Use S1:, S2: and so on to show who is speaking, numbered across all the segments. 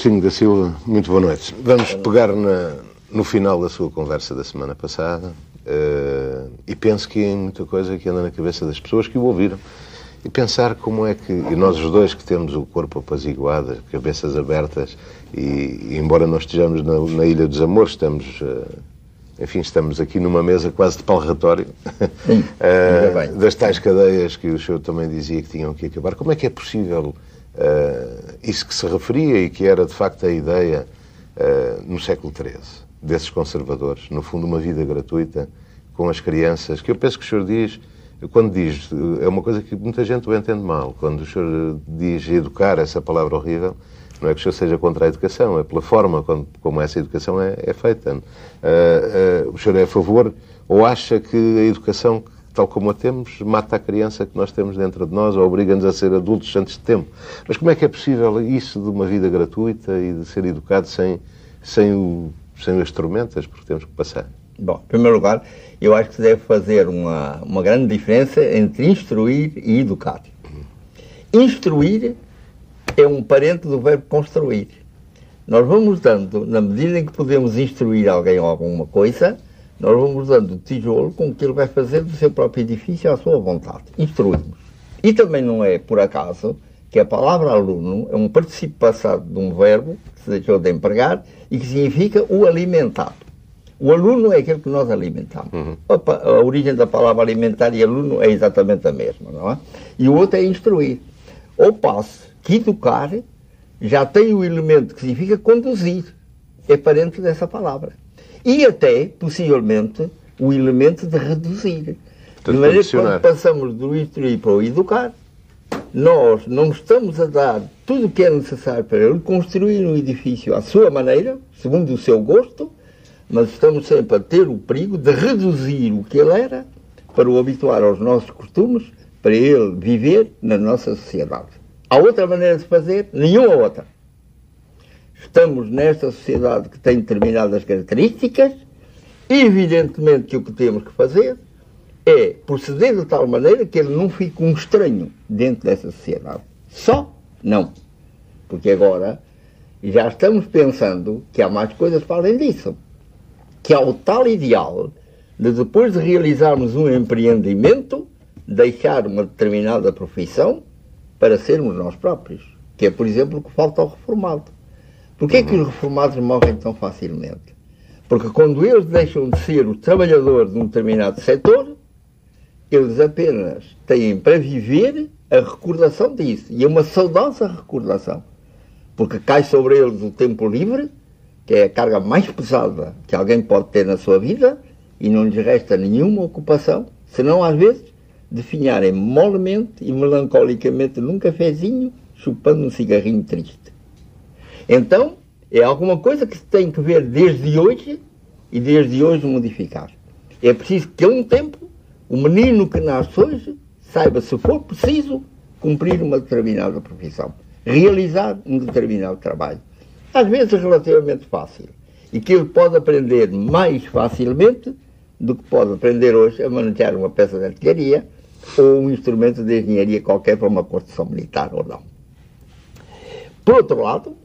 S1: Agostinho da Silva, muito boa noite. Vamos pegar na, no final da sua conversa da semana passada uh, e penso que é muita coisa que anda na cabeça das pessoas que o ouviram e pensar como é que, e nós os dois que temos o corpo apaziguado, cabeças abertas, e, e embora nós estejamos na, na, Ilha dos Amores, estamos, uh, enfim, estamos aqui numa mesa quase de palratório uh, das tais cadeias que o senhor também dizia que tinham que acabar. Como é que é possível uh, isso que se referia e que era de facto a ideia no século XIII, desses conservadores, no fundo uma vida gratuita com as crianças, que eu penso que o senhor diz quando diz, é uma coisa que muita gente o entende mal, quando o senhor diz educar, essa palavra horrível, não é que o senhor seja contra a educação, é pela forma como, como essa educação é, é feita. Uh, uh, o senhor é a favor ou acha que a educação, tal como a temos, mata a criança que nós temos dentro de nós ou obriga-nos a ser adultos antes de tempo? Mas como é que é possível isso de uma vida gratuita e de ser educado sem, sem, o, sem as tormentas porque temos que passar?
S2: Bom, em primeiro lugar, eu acho que se deve fazer uma, uma grande diferença entre instruir e educar. Instruir é um parente do verbo construir. Nós vamos dando, na medida em que podemos instruir alguém ou alguma coisa, nós vamos dando o tijolo com que ele vai fazer do seu próprio edifício à sua vontade. Instruímos. E também não é por acaso que a palavra aluno é um participo passado de um verbo que se deixou de empregar e que significa o alimentado. O aluno é aquele que nós alimentamos. Uhum. Opa, a origem da palavra alimentar e aluno é exatamente a mesma, não é? E o outro é instruir. Ou passo que educar já tem o elemento que significa conduzir. É parente dessa palavra. E até, possivelmente, o elemento de reduzir. de maneira que quando passamos do instruir para o educar, nós não estamos a dar tudo o que é necessário para ele construir um edifício à sua maneira, segundo o seu gosto, mas estamos sempre a ter o perigo de reduzir o que ele era para o habituar aos nossos costumes, para ele viver na nossa sociedade. Há outra maneira de fazer? Nenhuma outra. Estamos nesta sociedade que tem determinadas características, evidentemente que o que temos que fazer é proceder de tal maneira que ele não fique um estranho dentro dessa sociedade. Só não. Porque agora já estamos pensando que há mais coisas para além disso que há o tal ideal de depois de realizarmos um empreendimento, deixar uma determinada profissão para sermos nós próprios. Que é, por exemplo, o que falta ao reformado. Porquê é que os reformados morrem tão facilmente? Porque quando eles deixam de ser os trabalhadores de um determinado setor, eles apenas têm para viver a recordação disso. E é uma saudosa recordação. Porque cai sobre eles o tempo livre que é a carga mais pesada que alguém pode ter na sua vida e não lhes resta nenhuma ocupação, senão às vezes definharem molemente e melancolicamente num cafezinho, chupando um cigarrinho triste. Então, é alguma coisa que se tem que ver desde hoje e desde hoje modificar. É preciso que a um tempo o menino que nasce hoje saiba, se for preciso, cumprir uma determinada profissão, realizar um determinado trabalho às vezes relativamente fácil, e que ele pode aprender mais facilmente do que pode aprender hoje a manejar uma peça de artilharia ou um instrumento de engenharia qualquer para uma construção militar ou não. Por outro lado,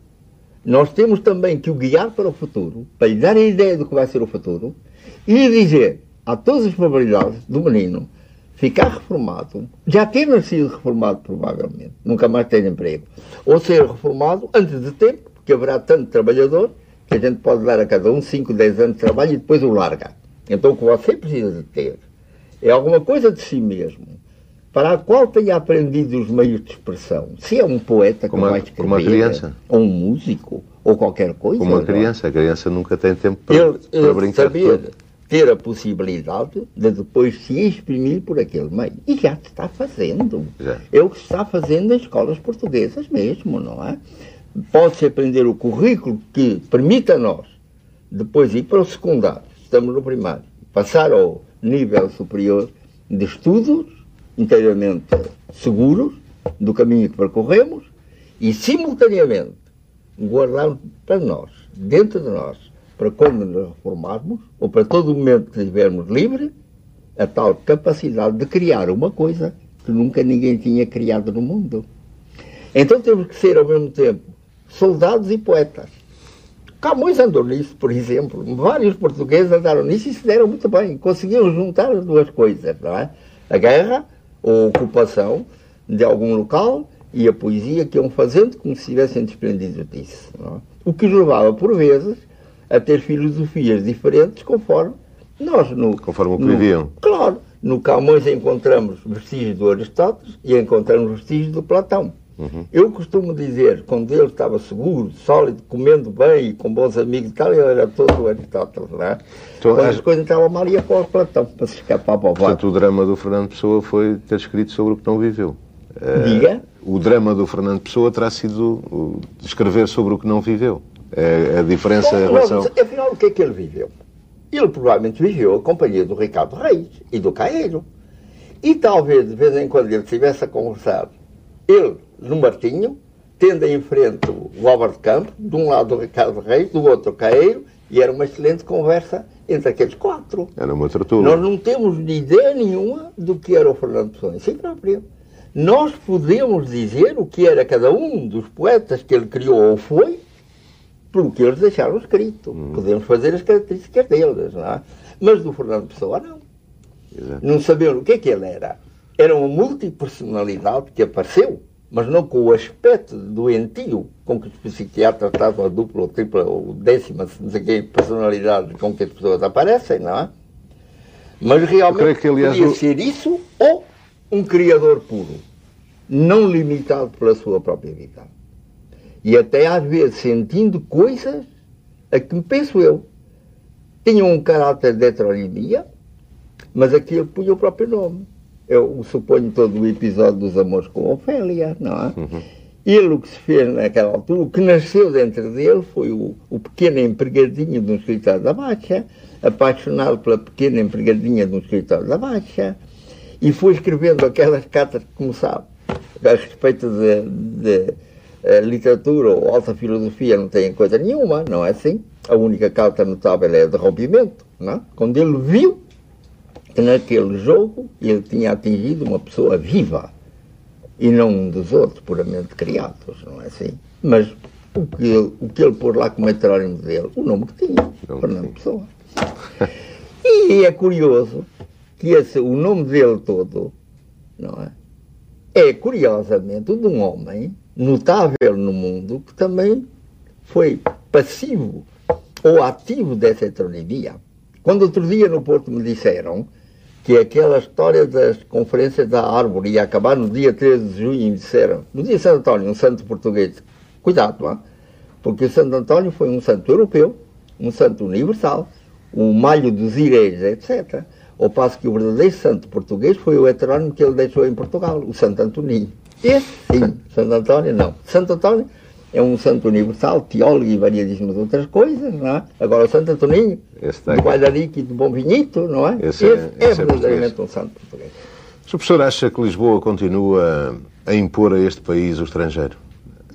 S2: nós temos também que o guiar para o futuro, para lhe dar a ideia do que vai ser o futuro, e dizer a todas as probabilidades do menino ficar reformado, já ter nascido reformado provavelmente, nunca mais ter emprego, ou ser reformado antes de tempo, que haverá tanto trabalhador que a gente pode dar a cada um 5, 10 anos de trabalho e depois o larga. Então o que você precisa de ter é alguma coisa de si mesmo, para a qual tenha aprendido os meios de expressão. Se é um poeta
S1: como
S2: que vai escrever,
S1: como uma criança.
S2: ou um músico, ou qualquer coisa.
S1: Como uma criança, a criança nunca tem tempo para, ele, para brincar.
S2: Saber ter a possibilidade de depois se exprimir por aquele meio. E já está fazendo. Já. É o que se está fazendo nas escolas portuguesas mesmo, não é? pode-se aprender o currículo que permita a nós depois ir para o secundário, estamos no primário, passar ao nível superior de estudos inteiramente seguros do caminho que percorremos e, simultaneamente, guardar para nós, dentro de nós, para quando nos reformarmos, ou para todo o momento que estivermos livres, a tal capacidade de criar uma coisa que nunca ninguém tinha criado no mundo. Então temos que ser, ao mesmo tempo, soldados e poetas. Camões andou nisso, por exemplo. Vários portugueses andaram nisso e se deram muito bem. Conseguiram juntar as duas coisas, não é? A guerra, a ocupação de algum local e a poesia que iam fazendo como se tivessem desprendido disso. É? O que os levava, por vezes, a ter filosofias diferentes conforme nós no,
S1: conforme o que no, viviam.
S2: Claro, no Camões encontramos vestígios do Aristóteles e encontramos vestígios do Platão. Uhum. Eu costumo dizer, quando ele estava seguro, sólido, comendo bem, com bons amigos e tal, ele era todo o Aristóteles, não é? Então, quando as coisas estavam mal, ia para o Platão, para se escapar para o
S1: Portanto, o drama do Fernando Pessoa foi ter escrito sobre o que não viveu.
S2: Diga?
S1: Uh, o drama do Fernando Pessoa terá sido escrever sobre o que não viveu. É a diferença Bom, em relação...
S2: Afinal, o que é que ele viveu? Ele provavelmente viveu a companhia do Ricardo Reis e do Caeiro. E talvez, de vez em quando, ele estivesse a conversar, ele no Martinho, tendo em frente o Álvaro de Campos, de um lado o Ricardo Reis, do outro o Caeiro, e era uma excelente conversa entre aqueles quatro.
S1: Era uma tertúlia.
S2: Nós não temos ideia nenhuma do que era o Fernando Pessoa em si próprio. Nós podemos dizer o que era cada um dos poetas que ele criou ou foi, pelo que eles deixaram escrito. Hum. Podemos fazer as características deles, não é? Mas do Fernando Pessoa, não. Exato. Não sabemos o que é que ele era. Era uma multipersonalidade que apareceu mas não com o aspecto doentio com que os psiquiatras tratam a dupla ou tripla ou décima, não sei que, personalidade com que as pessoas aparecem, não é? Mas realmente que, aliás, podia ser isso ou um criador puro, não limitado pela sua própria vida. E até às vezes sentindo coisas a que penso eu tinham um caráter de heteronomia, mas aquilo punha o próprio nome eu suponho todo o episódio dos amores com Ofélia, não é? Uhum. Ele, o que se fez naquela altura, o que nasceu dentro dele foi o, o pequeno empregadinho de um escritório da Baixa, apaixonado pela pequena empregadinha de um escritório da Baixa, e foi escrevendo aquelas cartas que começavam a respeito de, de, de literatura ou alta filosofia, não tem coisa nenhuma, não é assim? A única carta notável é a de rompimento, não é? Quando ele viu naquele jogo ele tinha atingido uma pessoa viva e não um dos outros puramente criados, não é assim? Mas o que ele, o que ele pôs lá como heterónimo dele, o nome que tinha, não Fernando Pessoa. E é curioso que esse, o nome dele todo, não é? É curiosamente o de um homem notável no mundo que também foi passivo ou ativo dessa heteronomia. Quando outro dia no Porto me disseram que aquela história das conferências da árvore ia acabar no dia 13 de junho e disseram, no dia de Santo António, um santo português, cuidado lá, porque Santo António foi um santo europeu, um santo universal, um malho dos ireis, etc. Ao passo que o verdadeiro santo português foi o heterónimo que ele deixou em Portugal, o Santo Antoninho. Esse sim, Santo António não. Santo António é um santo universal, teólogo e variadíssimas outras coisas, não é? Agora o Santo Antoninho, do Guadarique e do Bom Vinhito, não é?
S1: Esse, é, esse é,
S2: é verdadeiramente um santo português.
S1: O professor acha que Lisboa continua a impor a este país o estrangeiro?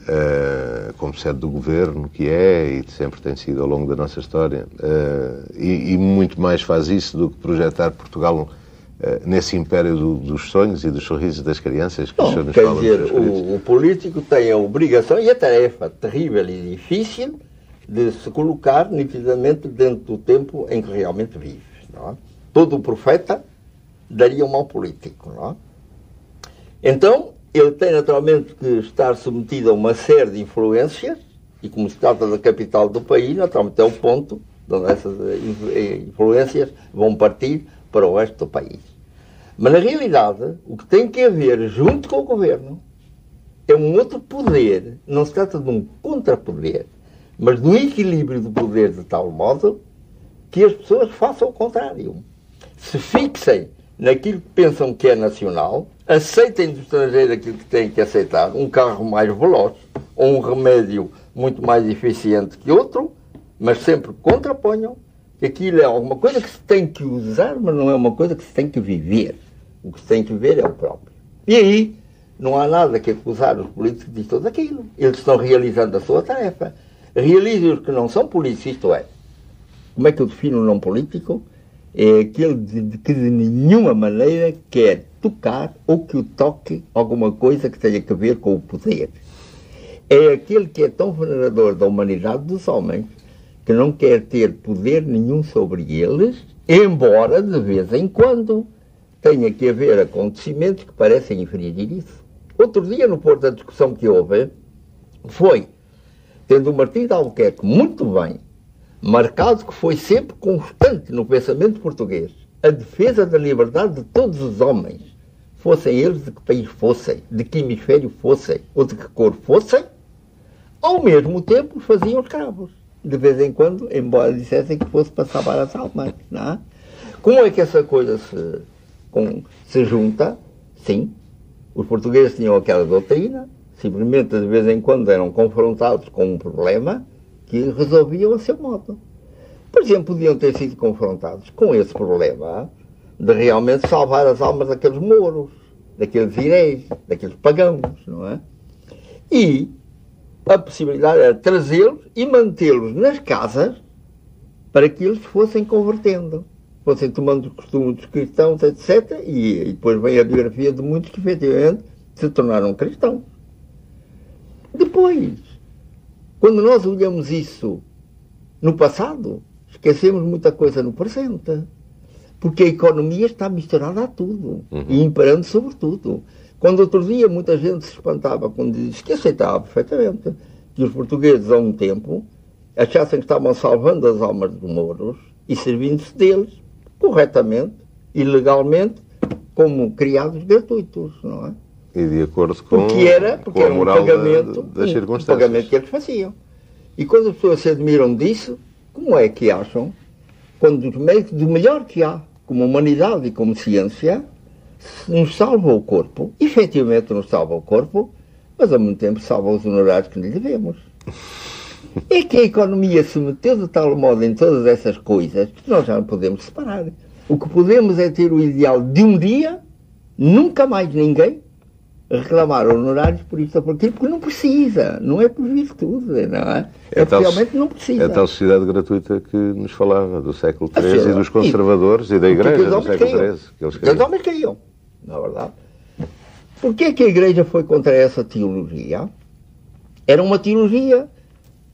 S1: Uh, como sede do governo, que é e sempre tem sido ao longo da nossa história, uh, e, e, muito mais faz isso do que projetar Portugal nesse império do, dos sonhos e dos sorrisos das crianças que
S2: Bom, o quer dizer, o, o, político tem a obrigação e a tarefa terrível e difícil de se colocar nitidamente dentro do tempo em que realmente vive. Não é? Todo profeta daria um mau político. Não é? Então, ele tem naturalmente que estar submetido a uma série de influências, e como se trata da capital do país, naturalmente é o ponto onde essas influências vão partir para o resto do país. Mas, na realidade, o que tem que haver junto com o governo é um outro poder. Não se trata de um contrapoder, mas de um equilíbrio do poder de tal modo que as pessoas façam o contrário. Se fixem naquilo que pensam que é nacional, aceitem do estrangeiro aquilo que têm que aceitar, um carro mais veloz ou um remédio muito mais eficiente que outro, mas sempre contraponham que aquilo é alguma coisa que se tem que usar, mas não é uma coisa que se tem que viver. O que se tem que ver é o próprio. E aí, não há nada que acusar os políticos de tudo aquilo. Eles estão realizando a sua tarefa. Realizem os que não são políticos, isto é. Como é que eu defino um não político? É aquele de que de nenhuma maneira quer tocar ou que o toque alguma coisa que tenha a ver com o poder. é aquele que é tão venerador da humanidade dos homens que não quer ter poder nenhum sobre eles, embora de vez em quando tenha que haver acontecimentos que parecem infringir isso. Outro dia, no Porto, a discussão que houve foi, tendo o Martim de Albuquerque muito bem, marcado que foi sempre constante no pensamento português, a defesa da liberdade de todos os homens, fossem eles de que país fossem, de que hemisfério fossem, ou de que cor fossem, ao mesmo tempo faziam escravos. De vez em quando, embora dissessem que fosse para salvar as almas. Não é? Como é que essa coisa se, com, se junta? Sim, os portugueses tinham aquela doutrina, simplesmente de vez em quando eram confrontados com um problema que resolviam a seu modo. Por exemplo, podiam ter sido confrontados com esse problema de realmente salvar as almas daqueles mouros, daqueles iréis, daqueles pagãos, não é? E a possibilidade era trazê-los e mantê-los nas casas para que eles fossem convertendo, fossem tomando os costumes dos cristãos, etc. E, e depois vem a biografia de muitos que efetivamente se tornaram cristãos. Depois, quando nós olhamos isso no passado, esquecemos muita coisa no presente. Porque a economia está misturada a tudo uhum. e imperando sobre tudo. Quando outro dia muita gente se espantava quando disse que aceitava perfeitamente que os portugueses, há um tempo, achassem que estavam salvando as almas dos mouros e servindo-se deles corretamente e legalmente como criados gratuitos, não é?
S1: E de acordo com,
S2: porque era, porque
S1: com a
S2: era
S1: moral
S2: um pagamento,
S1: da, das circunstâncias.
S2: Um pagamento que eles faziam. E quando as pessoas se admiram disso, como é que acham, quando os meios do melhor que há, como humanidade e como ciência, nos salva o corpo, efetivamente nos salva o corpo, mas ao mesmo tempo salva os honorários que lhe devemos. É que a economia se meteu de tal modo em todas essas coisas que nós já não podemos separar. O que podemos é ter o ideal de um dia, nunca mais ninguém, reclamar honorários por isto ou por aquilo, porque não precisa, não é por virtude, não é? É, é tal, realmente não precisa.
S1: É a tal sociedade gratuita que nos falava, do século XIII e dos conservadores e, e da Igreja do século XIII.
S2: Os homens queriam, na verdade. Porquê é que a Igreja foi contra essa teologia? Era uma teologia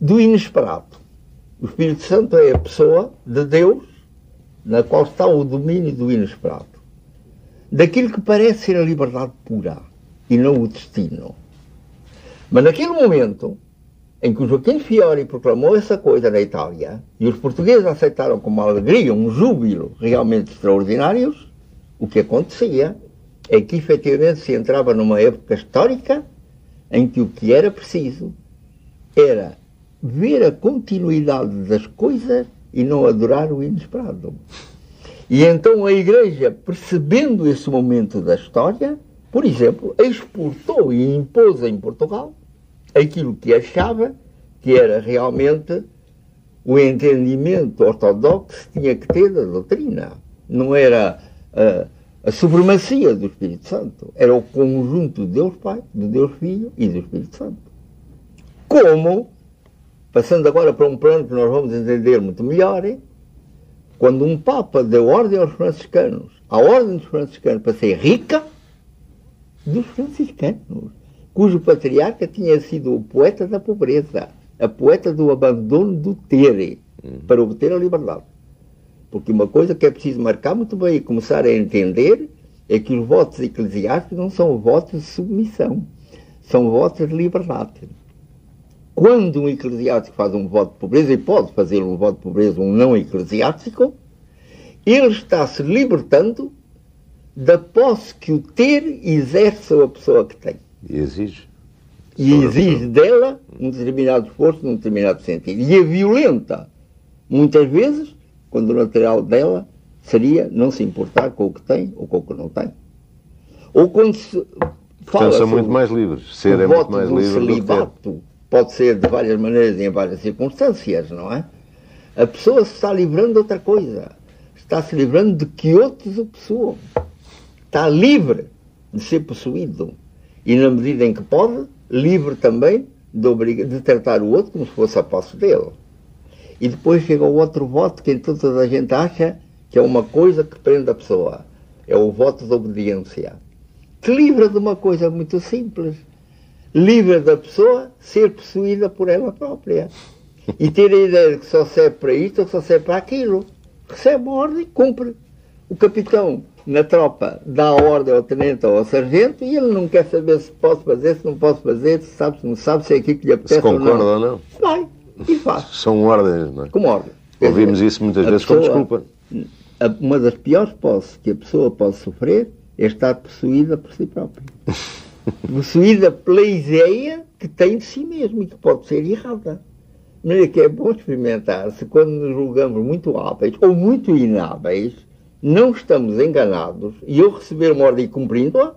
S2: do inesperado. O Espírito Santo é a pessoa de Deus na qual está o domínio do inesperado. Daquilo que parece ser a liberdade pura e não o destino. Mas naquele momento em que o Joaquim Fiori proclamou essa coisa na Itália e os portugueses aceitaram com uma alegria, um júbilo realmente extraordinários, o que acontecia é que efetivamente se entrava numa época histórica em que o que era preciso era ver a continuidade das coisas e não adorar o inesperado. E então a Igreja, percebendo esse momento da história, por exemplo, exportou e impôs em Portugal aquilo que achava que era realmente o entendimento ortodoxo que tinha que ter da doutrina. Não era uh, a supremacia do Espírito Santo, era o conjunto de Deus Pai, de Deus Filho e do Espírito Santo. Como, passando agora para um plano que nós vamos entender muito melhor, hein? quando um Papa deu ordem aos franciscanos, a ordem dos franciscanos para ser rica, dos franciscanos, cujo patriarca tinha sido o poeta da pobreza, a poeta do abandono do ter, para obter a liberdade. Porque uma coisa que é preciso marcar muito bem e começar a entender é que os votos eclesiásticos não são votos de submissão, são votos de liberdade. Quando um eclesiástico faz um voto de pobreza, e pode fazer um voto de pobreza um não eclesiástico, ele está se libertando da posse que o ter exerce a pessoa que tem.
S1: E exige.
S2: E exige dela um determinado esforço num determinado sentido. E a violenta, muitas vezes, quando o natural dela seria não se importar com o que tem ou com o que não tem. Ou quando se
S1: fala são muito mais livres. Ser é muito mais livre
S2: celibato pode ser de várias maneiras e em várias circunstâncias, não é? A pessoa se está livrando de outra coisa. Está se livrando de que outros o possuam está livre de ser possuído. E na medida em que pode, livre também de, de tratar o outro como se fosse a posse dele. E depois chega o outro voto que toda a gente acha que é uma coisa que prende a pessoa. É o voto de obediência. Que livra de uma coisa muito simples. livre da pessoa ser possuída por ela própria. E ter a ideia de que só serve para isto ou só serve para aquilo. Recebe uma ordem, cumpre. O capitão na tropa dá a ordem ao tenente ou ao sargento e ele não quer saber se posso fazer, se não posso fazer, se sabe, se não sabe, se é aquilo que lhe apetece
S1: Se concorda
S2: ou não.
S1: ou não.
S2: Vai, e faz.
S1: São ordens, não é?
S2: Como ordem.
S1: Ouvimos isso muitas
S2: a
S1: vezes como
S2: pessoa-
S1: desculpa.
S2: a- Uma das piores posses que a pessoa pode sofrer é estar possuída por si própria. possuída pela ideia que tem de si mesmo e que pode ser errada. De maneira que é bom experimentar se quando nos julgamos muito hábeis ou muito inábeis, não estamos enganados e ao receber uma ordem cumprindo-a,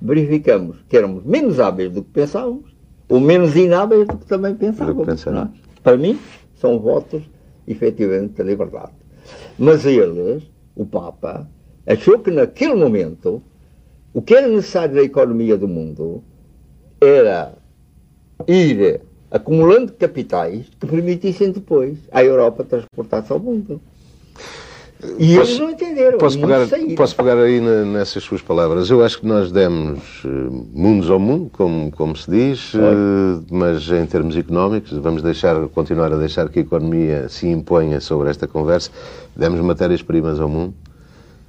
S2: verificamos que éramos menos hábeis do que pensávamos ou menos do que também pensávamos. não é? Para mim, são votos, efetivamente, da liberdade. Mas eles, o Papa, achou que naquele momento o que era necessário na economia do mundo era ir acumulando capitais que permitissem depois à Europa transportar-se ao mundo. E eles
S1: Posso-
S2: não entenderam.
S1: Posso pegar, posso pegar aí na- nessas suas palavras. Eu acho que nós demos eh, mundos ao mundo, como, como se diz, eh, mas em termos económicos, vamos deixar, continuar a deixar que a economia se imponha sobre esta conversa. Demos matérias-primas ao mundo.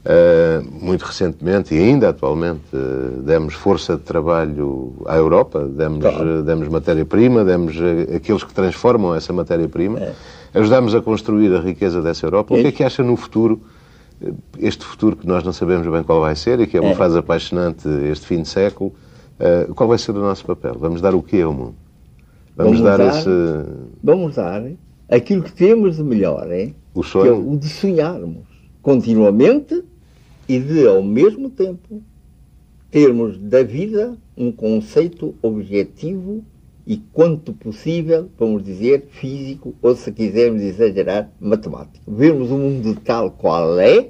S1: Eh, muito recentemente e ainda atualmente eh, demos força de trabalho à Europa, demos,
S2: Claro.
S1: demos matéria-prima, demos aqueles que transformam essa matéria-prima, ajudamos a construir a riqueza dessa Europa. O que é que acha no futuro, este futuro que nós não sabemos bem qual vai ser e que é uma
S2: É.
S1: fase apaixonante este fim de século, eh, qual vai ser o nosso papel? Vamos dar o quê ao mundo? Vamos,
S2: Vamos
S1: dar,
S2: dar-
S1: esse,
S2: Vamos dar aquilo que temos de melhor, hein?
S1: o
S2: que é
S1: sonho?
S2: o de sonharmos continuamente e de, ao mesmo tempo, termos da vida um conceito objetivo e, quanto possível, vamos dizer, físico, ou se quisermos exagerar, matemático. Vermos o mundo tal qual é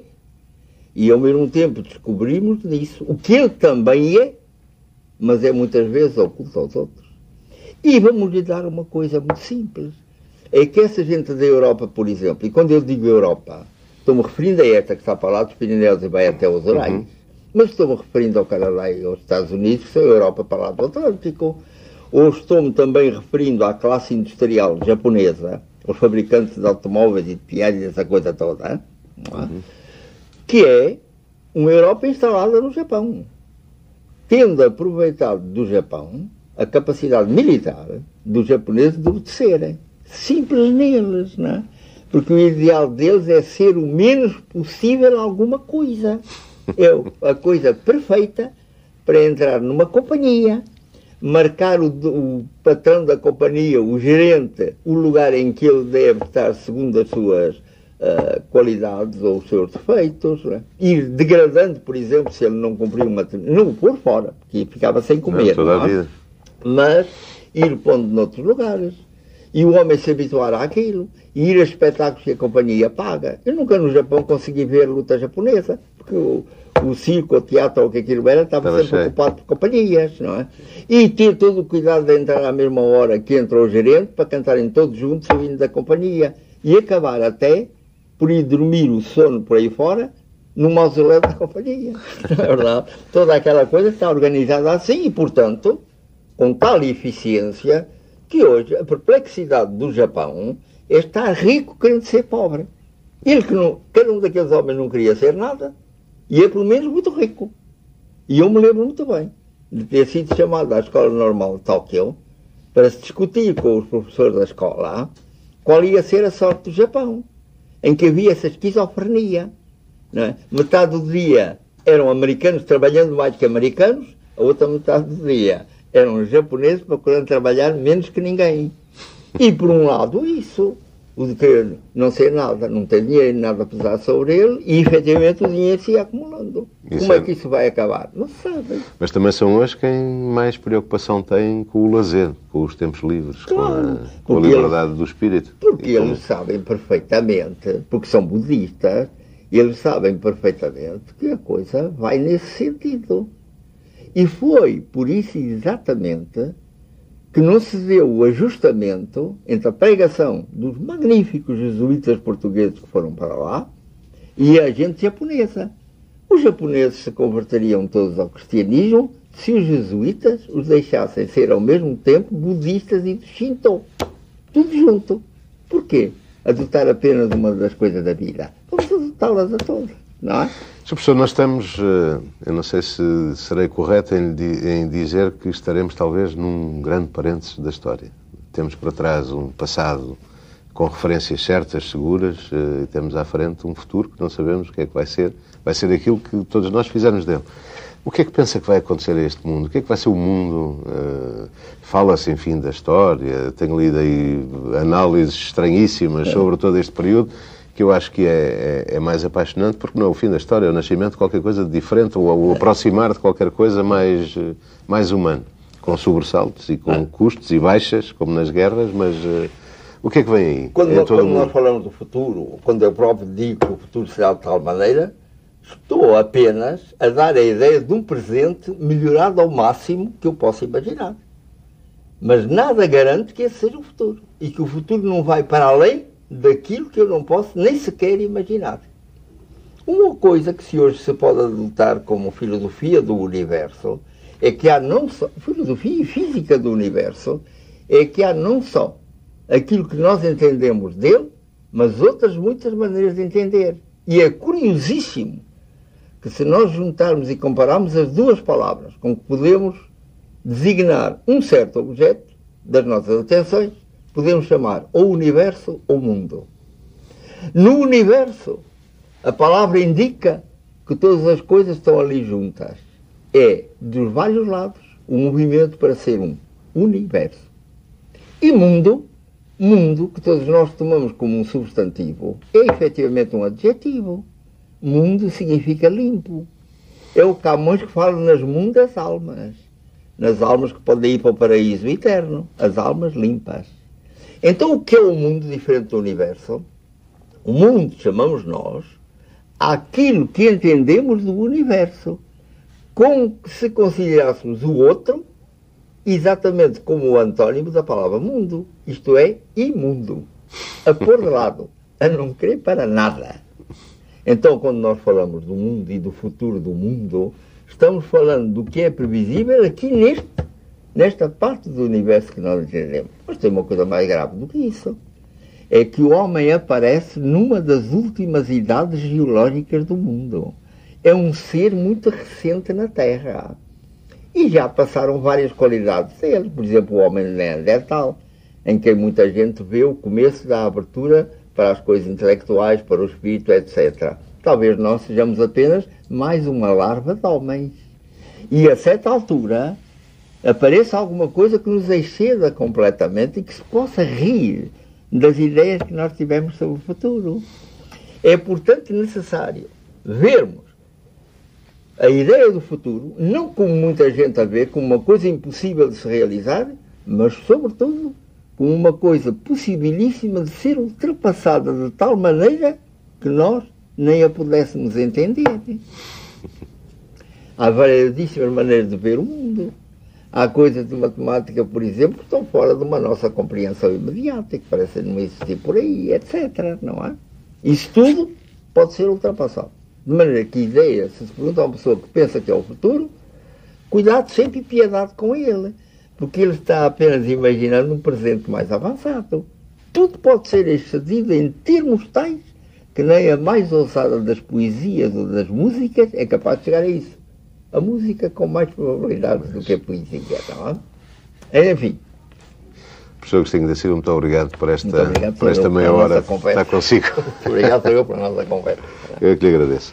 S2: e, ao mesmo tempo, descobrirmos disso o que ele também é, mas é muitas vezes oculto aos outros. E vamos lhe dar uma coisa muito simples. É que essa gente da Europa, por exemplo, e quando eu digo Europa, estou-me referindo a esta que está para lá dos Pirineus e vai até os Urais,
S1: Uhum.
S2: mas estou-me referindo ao Canadá e aos Estados Unidos, que são a Europa para lá do Atlântico, ou estou-me também referindo à classe industrial japonesa, os fabricantes de automóveis e de piadas, essa coisa toda, é? que é uma Europa instalada no Japão, tendo aproveitado do Japão a capacidade militar dos japoneses de obedecerem. Simples neles, não é? Porque o ideal deles é ser o menos possível alguma coisa. É a coisa perfeita para entrar numa companhia, marcar o, o patrão da companhia, o gerente, o lugar em que ele deve estar segundo as suas ah, qualidades ou os seus defeitos, não é? ir degradando, por exemplo, se ele não cumpriu uma. Não o pôr fora, porque ficava sem comer.
S1: Não, toda
S2: não é? mas ir pondo noutros lugares. E o homem se habituar àquilo, e ir a espetáculos que a companhia paga. Eu nunca no Japão consegui ver luta japonesa, porque o, o circo, o teatro, ou o que aquilo era, estava sempre
S1: cheio.
S2: ocupado por companhias, não é? E ter todo o cuidado de entrar à mesma hora que entra o gerente, para cantarem todos juntos o hino da companhia. E acabar até por ir dormir o sono por aí fora, no mausoléu da companhia. Não é verdade? Toda aquela coisa está organizada assim e, portanto, com tal eficiência que hoje a perplexidade do Japão é estar rico querendo ser pobre. Ele que não, cada um daqueles homens não queria ser nada e é pelo menos muito rico. E eu me lembro muito bem de ter sido chamado à Escola Normal de Tóquio para se discutir com os professores da escola qual ia ser a sorte do Japão, em que havia essa esquizofrenia. é? Metade do dia eram americanos trabalhando mais que americanos, a outra metade do dia eram japoneses procurando trabalhar menos que ninguém. E por um lado isso, o de querer não ser nada, não ter dinheiro, nada a pesar sobre ele, e efetivamente o dinheiro se ia acumulando.
S1: Isso
S2: Como
S1: é-
S2: é que isso vai acabar? Não se sabe.
S1: Mas também são hoje quem mais preocupação tem com o lazer, com os tempos livres, com,
S2: Claro,
S1: a, com a liberdade do espírito.
S2: Porque
S1: E como-
S2: eles sabem perfeitamente, porque são budistas, eles sabem perfeitamente que a coisa vai nesse sentido. E foi por isso exatamente que não se deu o ajustamento entre a pregação dos magníficos jesuítas portugueses que foram para lá e a gente japonesa. Os japoneses se converteriam todos ao cristianismo se os jesuítas os deixassem ser ao mesmo tempo budistas e Shinto. Tudo junto. Porquê? Adotar apenas uma das coisas da vida. Vamos adotá-las a todas, não é?
S1: Sr. Professor, nós estamos, eh, eu não sei se serei correto em, dizer que estaremos talvez num grande parênteses da história. Temos por trás um passado com referências certas, seguras, eh, e temos à frente um futuro que não sabemos o que é que vai ser. Vai ser aquilo que todos nós fizermos dele. O que é que pensa que vai acontecer a este mundo? O que é que vai ser o mundo? Uh, Fala-se, enfim, da história. Tenho lido aí análises estranhíssimas sobre todo este período, que eu acho que é, é, é, mais apaixonante, porque não é o fim da história, é o nascimento de qualquer coisa de diferente, ou o aproximar de qualquer coisa mais, mais humano. Com sobressaltos e com ah. custos e baixas, como nas guerras, mas... Uh, o que é que vem aí?
S2: Quando, nós, quando nós falamos do futuro, quando eu próprio digo que o futuro será de tal maneira, estou apenas a dar a ideia de um presente melhorado ao máximo que eu possa imaginar. Mas nada garante que esse seja o futuro. E que o futuro não vai para além daquilo que eu não posso nem sequer imaginar. Uma coisa que se hoje se pode adotar como filosofia do universo é que há não só filosofia e física do universo é que há não só aquilo que nós entendemos dele, mas outras muitas maneiras de entender. E é curiosíssimo que se nós juntarmos e compararmos as duas palavras com que podemos designar um certo objeto das nossas atenções, podemos chamar ou universo ou mundo. No universo, a palavra indica que todas as coisas estão ali juntas. É, dos vários lados, o um movimento para ser um universo. E mundo Mundo, que todos nós tomamos como um substantivo, é efetivamente um adjetivo. Mundo significa limpo. É o Camões que fala nas mundas almas. Nas almas que podem ir para o paraíso eterno. As almas limpas. Então, o que é o mundo diferente do universo? O mundo, chamamos nós, aquilo que entendemos do universo. Como se considerássemos o outro exatamente como o antônimo da palavra mundo, isto é, imundo, a pôr de lado, a não crer para nada. Então, quando nós falamos do mundo e do futuro do mundo, estamos falando do que é previsível aqui neste, nesta parte do universo que nós entendemos. Mas tem uma coisa mais grave do que isso. É que o homem aparece numa das últimas idades geológicas do mundo. É um ser muito recente na Terra. E já passaram várias qualidades dele, por exemplo, o homem neandertal, em que muita gente vê o começo da abertura para as coisas intelectuais, para o espírito, etc. Talvez nós sejamos apenas mais uma larva de homens. E a certa altura apareça alguma coisa que nos exceda completamente e que se possa rir das ideias que nós tivemos sobre o futuro. É, portanto, necessário vermos a ideia do futuro, não como muita gente a vê, como uma coisa impossível de se realizar, mas, sobretudo, como uma coisa possibilíssima de ser ultrapassada de tal maneira que nós nem a pudéssemos entender. Há variedíssimas maneiras de ver o mundo. Há coisas de matemática, por exemplo, que estão fora de uma nossa compreensão imediata, que parecem não existir por aí, etc. Não é? Isso tudo pode ser ultrapassado. De maneira que ideia, se se pergunta a uma pessoa que pensa que é o futuro, cuidado sempre e piedade com ele, porque ele está apenas imaginando um presente mais avançado. Tudo pode ser excedido em termos tais que nem a mais ousada das poesias ou das músicas é capaz de chegar a isso. A música com mais probabilidades do que a poesia, não é? Enfim.
S1: Professor Agostinho da Silva, muito obrigado por esta, muito obrigado por esta meia hora estar consigo.
S2: obrigado eu por a nossa conversa.
S1: Eu é que lhe agradeço.